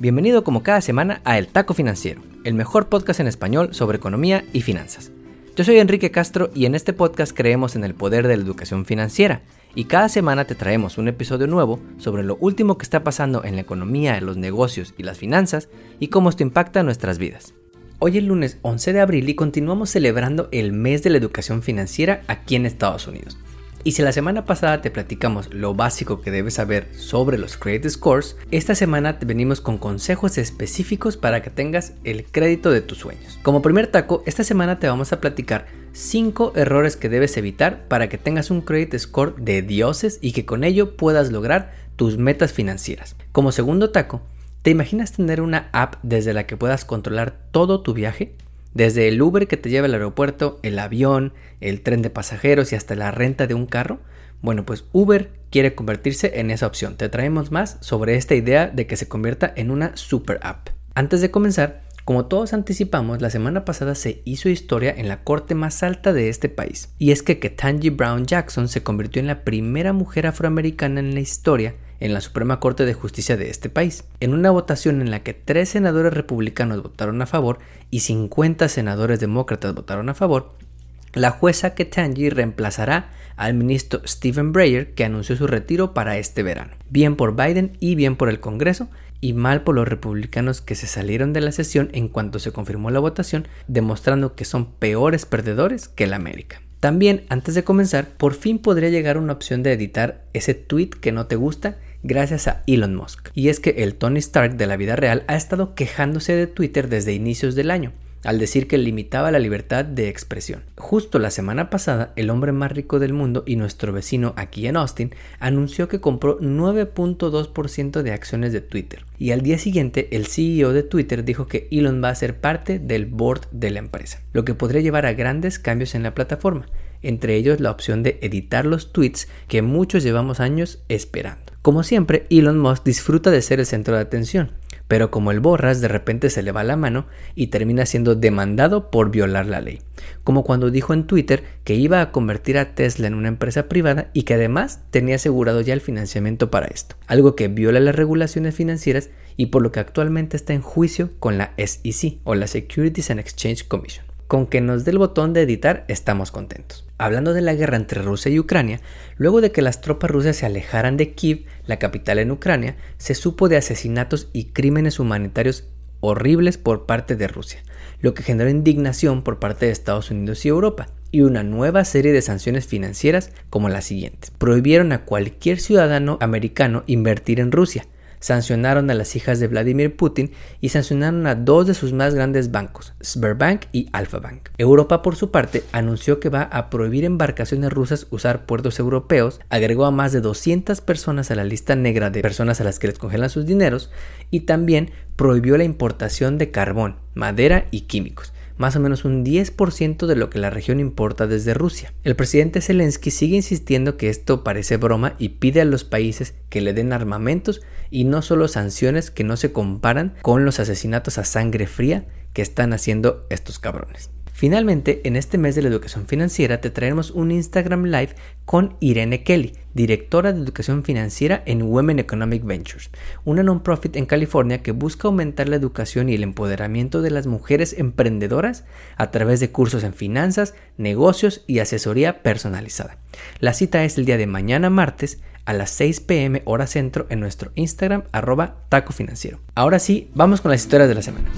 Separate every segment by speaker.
Speaker 1: Bienvenido como cada semana a El Taco Financiero, el mejor podcast en español sobre economía y finanzas. Yo soy Enrique Castro y en este podcast creemos en el poder de la educación financiera y cada semana te traemos un episodio nuevo sobre lo último que está pasando en la economía, los negocios y las finanzas y cómo esto impacta nuestras vidas. Hoy es lunes 11 de abril y continuamos celebrando el mes de la educación financiera aquí en Estados Unidos. Y si la semana pasada te platicamos lo básico que debes saber sobre los credit scores, esta semana te venimos con consejos específicos para que tengas el crédito de tus sueños. Como primer taco, esta semana te vamos a platicar 5 errores que debes evitar para que tengas un credit score de dioses y que con ello puedas lograr tus metas financieras. Como segundo taco, ¿te imaginas tener una app desde la que puedas controlar todo tu viaje? Desde el Uber que te lleva al aeropuerto, el avión, el tren de pasajeros y hasta la renta de un carro. Bueno, pues Uber quiere convertirse en esa opción. Te traemos más sobre esta idea de que se convierta en una super app. Antes de comenzar, como todos anticipamos, la semana pasada se hizo historia en la corte más alta de este país. Y es que Ketanji Brown Jackson se convirtió en la primera mujer afroamericana en la historia en la Suprema Corte de Justicia de este país, en una votación en la que tres senadores republicanos votaron a favor y 50 senadores demócratas votaron a favor, la jueza Ketanji reemplazará al ministro Stephen Breyer que anunció su retiro para este verano. Bien por Biden y bien por el Congreso y mal por los republicanos que se salieron de la sesión en cuanto se confirmó la votación, demostrando que son peores perdedores que la América. También, antes de comenzar, por fin podría llegar una opción de editar ese tweet que no te gusta gracias a Elon Musk. Y es que el Tony Stark de la vida real ha estado quejándose de Twitter desde inicios del año al decir que limitaba la libertad de expresión. Justo la semana pasada, el hombre más rico del mundo y nuestro vecino aquí en Austin anunció que compró 9.2% de acciones de Twitter. Y al día siguiente, el CEO de Twitter dijo que Elon va a ser parte del board de la empresa, lo que podría llevar a grandes cambios en la plataforma, entre ellos la opción de editar los tweets que muchos llevamos años esperando. Como siempre, Elon Musk disfruta de ser el centro de atención, pero como el borras de repente se le va la mano y termina siendo demandado por violar la ley. Como cuando dijo en Twitter que iba a convertir a Tesla en una empresa privada y que además tenía asegurado ya el financiamiento para esto, algo que viola las regulaciones financieras y por lo que actualmente está en juicio con la SEC o la Securities and Exchange Commission. Con que nos dé el botón de editar estamos contentos. Hablando de la guerra entre Rusia y Ucrania, luego de que las tropas rusas se alejaran de Kiev, la capital en Ucrania, se supo de asesinatos y crímenes humanitarios horribles por parte de Rusia, lo que generó indignación por parte de Estados Unidos y Europa, y una nueva serie de sanciones financieras como las siguientes. Prohibieron a cualquier ciudadano americano invertir en Rusia, sancionaron a las hijas de Vladimir Putin y sancionaron a dos de sus más grandes bancos, Sberbank y Alfa Bank. Europa, por su parte, anunció que va a prohibir embarcaciones rusas usar puertos europeos, agregó a más de 200 personas a la lista negra de personas a las que les congelan sus dineros y también prohibió la importación de carbón, madera y químicos más o menos un 10% de lo que la región importa desde Rusia. El presidente Zelensky sigue insistiendo que esto parece broma y pide a los países que le den armamentos y no solo sanciones que no se comparan con los asesinatos a sangre fría que están haciendo estos cabrones. Finalmente, en este mes de la educación financiera te traemos un Instagram Live con Irene Kelly, directora de educación financiera en Women Economic Ventures, una non-profit en California que busca aumentar la educación y el empoderamiento de las mujeres emprendedoras a través de cursos en finanzas, negocios y asesoría personalizada. La cita es el día de mañana martes a las 6 pm hora centro en nuestro Instagram arroba taco financiero. Ahora sí, vamos con las historias de la semana.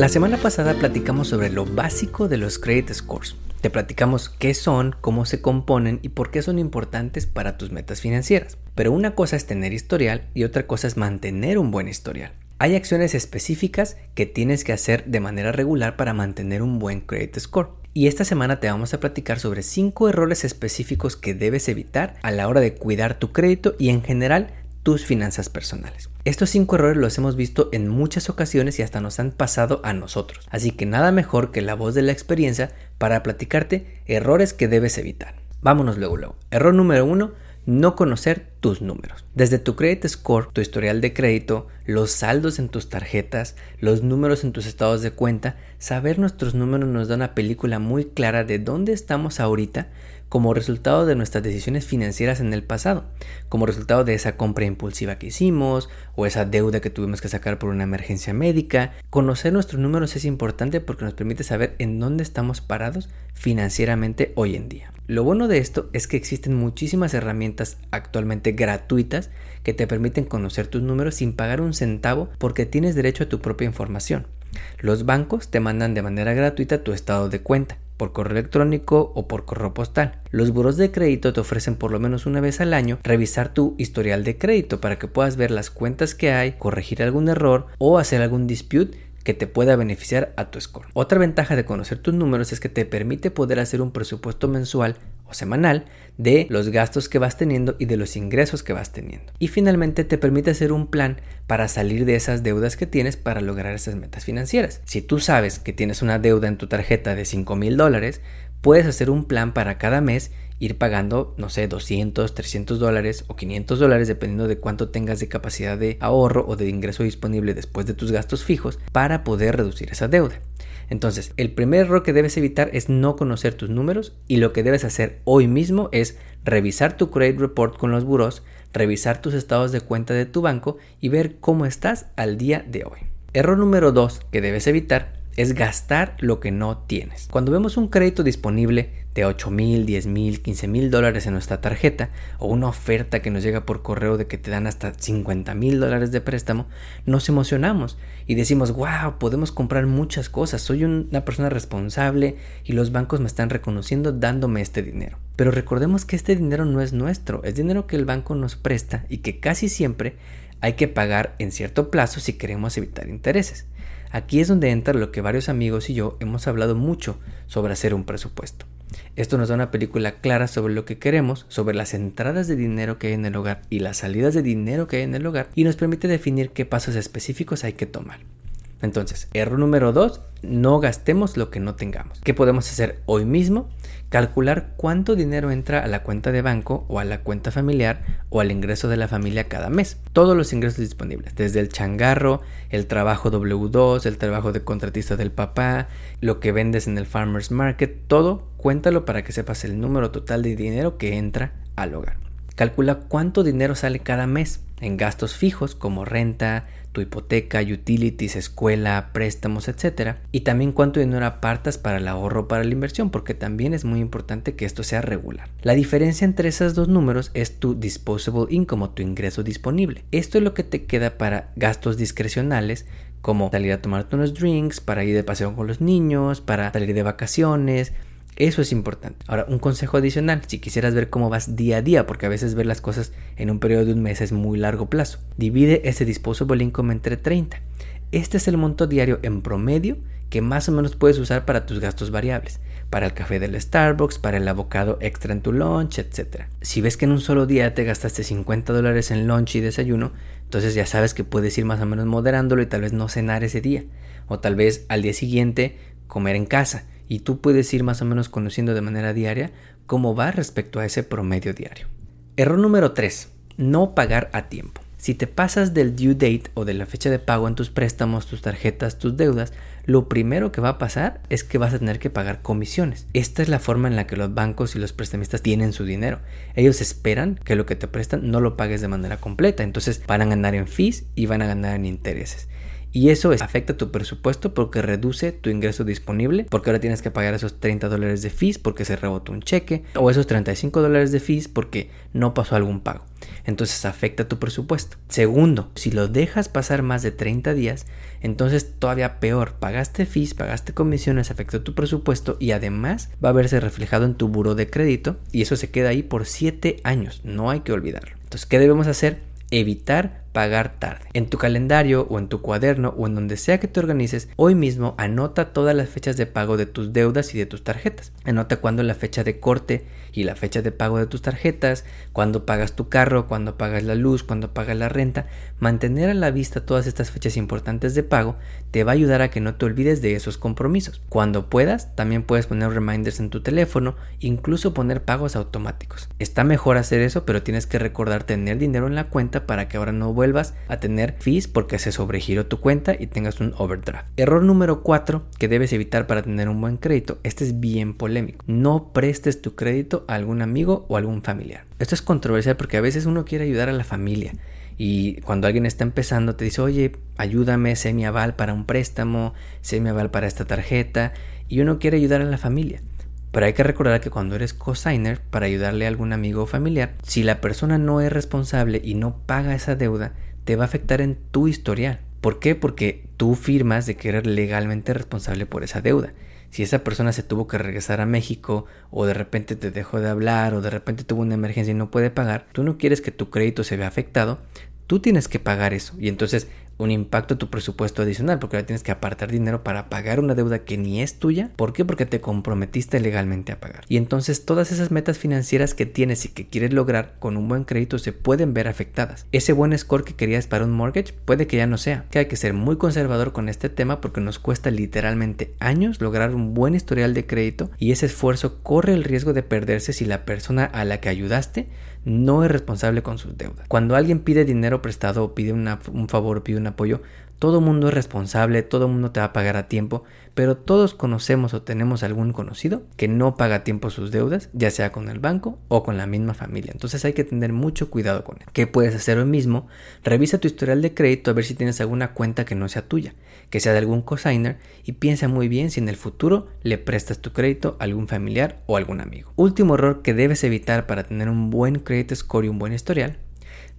Speaker 1: La semana pasada platicamos sobre lo básico de los credit scores. Te platicamos qué son, cómo se componen y por qué son importantes para tus metas financieras. Pero una cosa es tener historial y otra cosa es mantener un buen historial. Hay acciones específicas que tienes que hacer de manera regular para mantener un buen credit score. Y esta semana te vamos a platicar sobre 5 errores específicos que debes evitar a la hora de cuidar tu crédito y en general tus finanzas personales. Estos cinco errores los hemos visto en muchas ocasiones y hasta nos han pasado a nosotros, así que nada mejor que la voz de la experiencia para platicarte errores que debes evitar. Vámonos luego luego. Error número uno, no conocer tus números. Desde tu credit score, tu historial de crédito, los saldos en tus tarjetas, los números en tus estados de cuenta, saber nuestros números nos da una película muy clara de dónde estamos ahorita como resultado de nuestras decisiones financieras en el pasado, como resultado de esa compra impulsiva que hicimos o esa deuda que tuvimos que sacar por una emergencia médica. Conocer nuestros números es importante porque nos permite saber en dónde estamos parados financieramente hoy en día. Lo bueno de esto es que existen muchísimas herramientas actualmente gratuitas que te permiten conocer tus números sin pagar un centavo porque tienes derecho a tu propia información. Los bancos te mandan de manera gratuita tu estado de cuenta por correo electrónico o por correo postal. Los buros de crédito te ofrecen por lo menos una vez al año revisar tu historial de crédito para que puedas ver las cuentas que hay, corregir algún error o hacer algún dispute que te pueda beneficiar a tu score. Otra ventaja de conocer tus números es que te permite poder hacer un presupuesto mensual o semanal de los gastos que vas teniendo y de los ingresos que vas teniendo. Y finalmente te permite hacer un plan para salir de esas deudas que tienes para lograr esas metas financieras. Si tú sabes que tienes una deuda en tu tarjeta de 5 mil dólares, puedes hacer un plan para cada mes ir pagando, no sé, 200, 300 dólares o 500 dólares, dependiendo de cuánto tengas de capacidad de ahorro o de ingreso disponible después de tus gastos fijos, para poder reducir esa deuda. Entonces, el primer error que debes evitar es no conocer tus números y lo que debes hacer hoy mismo es revisar tu credit report con los buros, revisar tus estados de cuenta de tu banco y ver cómo estás al día de hoy. Error número 2 que debes evitar es gastar lo que no tienes. Cuando vemos un crédito disponible de 8 mil, 10 mil, 15 mil dólares en nuestra tarjeta o una oferta que nos llega por correo de que te dan hasta 50 mil dólares de préstamo, nos emocionamos y decimos, wow, podemos comprar muchas cosas, soy una persona responsable y los bancos me están reconociendo dándome este dinero. Pero recordemos que este dinero no es nuestro, es dinero que el banco nos presta y que casi siempre hay que pagar en cierto plazo si queremos evitar intereses. Aquí es donde entra lo que varios amigos y yo hemos hablado mucho sobre hacer un presupuesto. Esto nos da una película clara sobre lo que queremos, sobre las entradas de dinero que hay en el hogar y las salidas de dinero que hay en el hogar y nos permite definir qué pasos específicos hay que tomar. Entonces, error número 2, no gastemos lo que no tengamos. ¿Qué podemos hacer hoy mismo? Calcular cuánto dinero entra a la cuenta de banco o a la cuenta familiar o al ingreso de la familia cada mes. Todos los ingresos disponibles, desde el changarro, el trabajo W2, el trabajo de contratista del papá, lo que vendes en el farmer's market, todo cuéntalo para que sepas el número total de dinero que entra al hogar. Calcula cuánto dinero sale cada mes en gastos fijos como renta, tu hipoteca, utilities, escuela, préstamos, etc. Y también cuánto dinero apartas para el ahorro para la inversión, porque también es muy importante que esto sea regular. La diferencia entre esos dos números es tu disposable income tu ingreso disponible. Esto es lo que te queda para gastos discrecionales como salir a tomarte unos drinks, para ir de paseo con los niños, para salir de vacaciones, eso es importante. Ahora, un consejo adicional, si quisieras ver cómo vas día a día, porque a veces ver las cosas en un periodo de un mes es muy largo plazo, divide ese disposable income entre 30. Este es el monto diario en promedio que más o menos puedes usar para tus gastos variables, para el café del Starbucks, para el abocado extra en tu lunch, etc. Si ves que en un solo día te gastaste 50 dólares en lunch y desayuno, entonces ya sabes que puedes ir más o menos moderándolo y tal vez no cenar ese día, o tal vez al día siguiente comer en casa y tú puedes ir más o menos conociendo de manera diaria cómo va respecto a ese promedio diario. Error número 3. No pagar a tiempo. Si te pasas del due date o de la fecha de pago en tus préstamos, tus tarjetas, tus deudas, lo primero que va a pasar es que vas a tener que pagar comisiones. Esta es la forma en la que los bancos y los prestamistas tienen su dinero. Ellos esperan que lo que te prestan no lo pagues de manera completa, entonces van a ganar en fees y van a ganar en intereses. Y eso afecta tu presupuesto porque reduce tu ingreso disponible, porque ahora tienes que pagar esos 30 dólares de fees porque se rebotó un cheque, o esos 35 dólares de fees porque no pasó algún pago. Entonces afecta tu presupuesto. Segundo, si lo dejas pasar más de 30 días, entonces todavía peor, pagaste fees, pagaste comisiones, afectó tu presupuesto y además va a verse reflejado en tu buro de crédito y eso se queda ahí por 7 años, no hay que olvidarlo. Entonces, ¿qué debemos hacer? Evitar pagar tarde. En tu calendario o en tu cuaderno o en donde sea que te organices, hoy mismo anota todas las fechas de pago de tus deudas y de tus tarjetas. Anota cuándo la fecha de corte y la fecha de pago de tus tarjetas, cuándo pagas tu carro, cuándo pagas la luz, cuándo pagas la renta. Mantener a la vista todas estas fechas importantes de pago te va a ayudar a que no te olvides de esos compromisos. Cuando puedas, también puedes poner reminders en tu teléfono, incluso poner pagos automáticos. Está mejor hacer eso, pero tienes que recordar tener dinero en la cuenta para que ahora no vuelvas a tener fees porque se sobregiró tu cuenta y tengas un overdraft. Error número 4 que debes evitar para tener un buen crédito. Este es bien polémico. No prestes tu crédito a algún amigo o algún familiar. Esto es controversial porque a veces uno quiere ayudar a la familia. Y cuando alguien está empezando te dice, oye, ayúdame, sé mi aval para un préstamo, sé mi aval para esta tarjeta. Y uno quiere ayudar a la familia. Pero hay que recordar que cuando eres cosigner para ayudarle a algún amigo o familiar, si la persona no es responsable y no paga esa deuda, te va a afectar en tu historial. ¿Por qué? Porque tú firmas de que eres legalmente responsable por esa deuda. Si esa persona se tuvo que regresar a México o de repente te dejó de hablar o de repente tuvo una emergencia y no puede pagar, tú no quieres que tu crédito se vea afectado, tú tienes que pagar eso. Y entonces un impacto a tu presupuesto adicional, porque ahora tienes que apartar dinero para pagar una deuda que ni es tuya. ¿Por qué? Porque te comprometiste legalmente a pagar. Y entonces todas esas metas financieras que tienes y que quieres lograr con un buen crédito se pueden ver afectadas. Ese buen score que querías para un mortgage puede que ya no sea. Que hay que ser muy conservador con este tema porque nos cuesta literalmente años lograr un buen historial de crédito y ese esfuerzo corre el riesgo de perderse si la persona a la que ayudaste no es responsable con sus deudas. Cuando alguien pide dinero prestado o pide un favor pide un apoyo, todo mundo es responsable, todo mundo te va a pagar a tiempo, pero todos conocemos o tenemos algún conocido que no paga a tiempo sus deudas, ya sea con el banco o con la misma familia. Entonces hay que tener mucho cuidado con él. ¿Qué puedes hacer hoy mismo? Revisa tu historial de crédito a ver si tienes alguna cuenta que no sea tuya, que sea de algún cosigner y piensa muy bien si en el futuro le prestas tu crédito a algún familiar o algún amigo. Último error que debes evitar para tener un buen credit score y un buen historial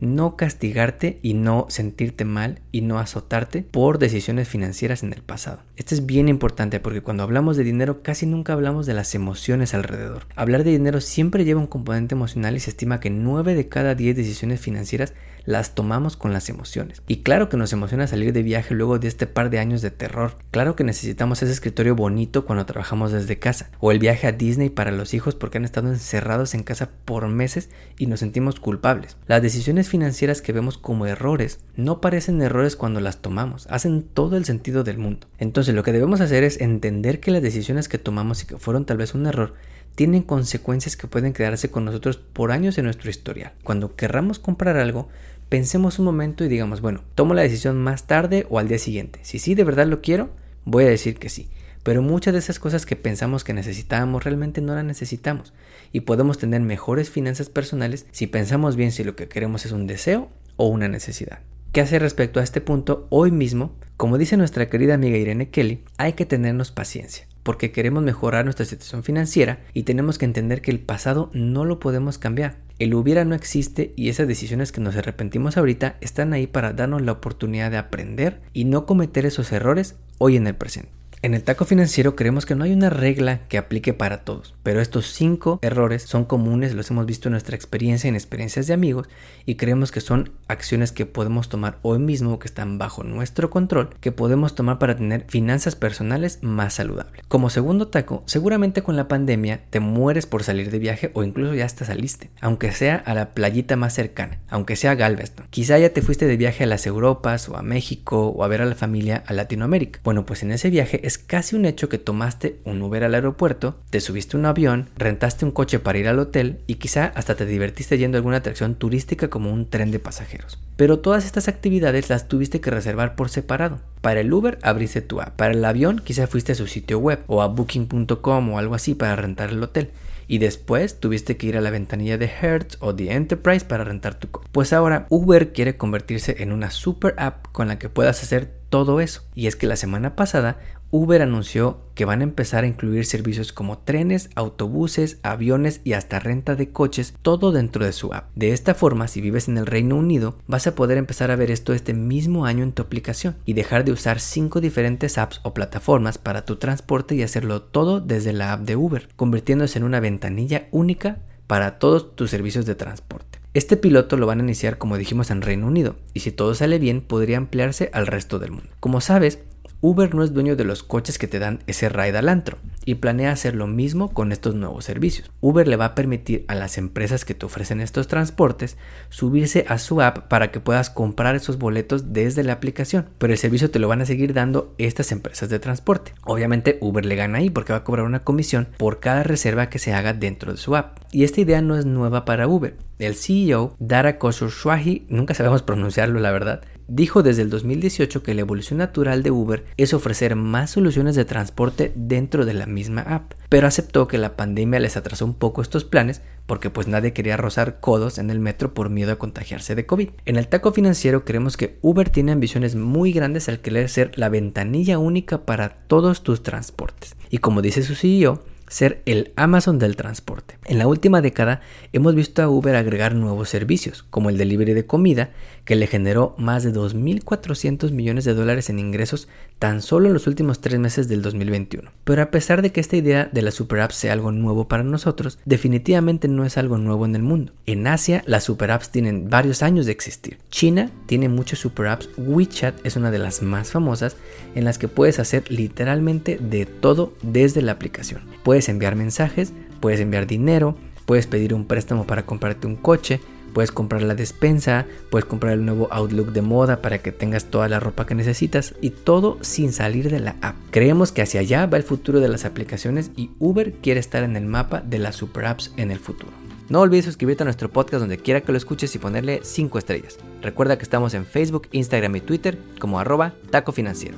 Speaker 1: no castigarte y no sentirte mal y no azotarte por decisiones financieras en el pasado. Esto es bien importante porque cuando hablamos de dinero casi nunca hablamos de las emociones alrededor. Hablar de dinero siempre lleva un componente emocional y se estima que 9 de cada 10 decisiones financieras las tomamos con las emociones. Y claro que nos emociona salir de viaje luego de este par de años de terror. Claro que necesitamos ese escritorio bonito cuando trabajamos desde casa. O el viaje a Disney para los hijos porque han estado encerrados en casa por meses y nos sentimos culpables. Las decisiones financieras que vemos como errores no parecen errores cuando las tomamos. Hacen todo el sentido del mundo. Entonces lo que debemos hacer es entender que las decisiones que tomamos y que fueron tal vez un error tienen consecuencias que pueden quedarse con nosotros por años en nuestro historial. Cuando querramos comprar algo, pensemos un momento y digamos, bueno, tomo la decisión más tarde o al día siguiente. Si sí de verdad lo quiero, voy a decir que sí. Pero muchas de esas cosas que pensamos que necesitábamos realmente no las necesitamos. Y podemos tener mejores finanzas personales si pensamos bien si lo que queremos es un deseo o una necesidad. ¿Qué hacer respecto a este punto hoy mismo? Como dice nuestra querida amiga Irene Kelly, hay que tenernos paciencia porque queremos mejorar nuestra situación financiera y tenemos que entender que el pasado no lo podemos cambiar. El hubiera no existe y esas decisiones que nos arrepentimos ahorita están ahí para darnos la oportunidad de aprender y no cometer esos errores hoy en el presente. En el taco financiero creemos que no hay una regla que aplique para todos, pero estos cinco errores son comunes, los hemos visto en nuestra experiencia, en experiencias de amigos, y creemos que son acciones que podemos tomar hoy mismo, que están bajo nuestro control, que podemos tomar para tener finanzas personales más saludables. Como segundo taco, seguramente con la pandemia te mueres por salir de viaje o incluso ya hasta saliste, aunque sea a la playita más cercana, aunque sea Galveston. Quizá ya te fuiste de viaje a las Europas o a México o a ver a la familia a Latinoamérica. Bueno, pues en ese viaje es casi un hecho que tomaste un Uber al aeropuerto, te subiste un avión, rentaste un coche para ir al hotel y quizá hasta te divertiste yendo a alguna atracción turística como un tren de pasajeros. Pero todas estas actividades las tuviste que reservar por separado. Para el Uber abriste tu app, para el avión quizá fuiste a su sitio web o a booking.com o algo así para rentar el hotel y después tuviste que ir a la ventanilla de Hertz o de Enterprise para rentar tu coche. Pues ahora Uber quiere convertirse en una super app con la que puedas hacer todo eso. Y es que la semana pasada Uber anunció que van a empezar a incluir servicios como trenes, autobuses, aviones y hasta renta de coches, todo dentro de su app. De esta forma, si vives en el Reino Unido, vas a poder empezar a ver esto este mismo año en tu aplicación y dejar de usar cinco diferentes apps o plataformas para tu transporte y hacerlo todo desde la app de Uber, convirtiéndose en una ventanilla única para todos tus servicios de transporte. Este piloto lo van a iniciar como dijimos en Reino Unido y si todo sale bien podría ampliarse al resto del mundo. Como sabes, Uber no es dueño de los coches que te dan ese ride al antro y planea hacer lo mismo con estos nuevos servicios. Uber le va a permitir a las empresas que te ofrecen estos transportes subirse a su app para que puedas comprar esos boletos desde la aplicación, pero el servicio te lo van a seguir dando estas empresas de transporte. Obviamente Uber le gana ahí porque va a cobrar una comisión por cada reserva que se haga dentro de su app. Y esta idea no es nueva para Uber. El CEO, Dara Khosrowshahi, nunca sabemos pronunciarlo la verdad, dijo desde el 2018 que la evolución natural de Uber es ofrecer más soluciones de transporte dentro de la misma app, pero aceptó que la pandemia les atrasó un poco estos planes porque pues nadie quería rozar codos en el metro por miedo a contagiarse de COVID. En el taco financiero creemos que Uber tiene ambiciones muy grandes al querer ser la ventanilla única para todos tus transportes. Y como dice su CEO, ser el Amazon del transporte. En la última década hemos visto a Uber agregar nuevos servicios, como el delivery de comida, que le generó más de 2.400 millones de dólares en ingresos tan solo en los últimos tres meses del 2021. Pero a pesar de que esta idea de la super app sea algo nuevo para nosotros, definitivamente no es algo nuevo en el mundo. En Asia, las super apps tienen varios años de existir. China tiene muchas super apps, WeChat es una de las más famosas en las que puedes hacer literalmente de todo desde la aplicación. Puedes enviar mensajes, puedes enviar dinero, puedes pedir un préstamo para comprarte un coche, Puedes comprar la despensa, puedes comprar el nuevo Outlook de moda para que tengas toda la ropa que necesitas y todo sin salir de la app. Creemos que hacia allá va el futuro de las aplicaciones y Uber quiere estar en el mapa de las super apps en el futuro. No olvides suscribirte a nuestro podcast donde quiera que lo escuches y ponerle 5 estrellas. Recuerda que estamos en Facebook, Instagram y Twitter como arroba taco financiero.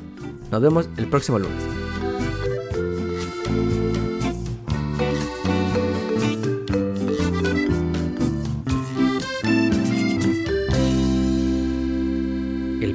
Speaker 1: Nos vemos el próximo lunes.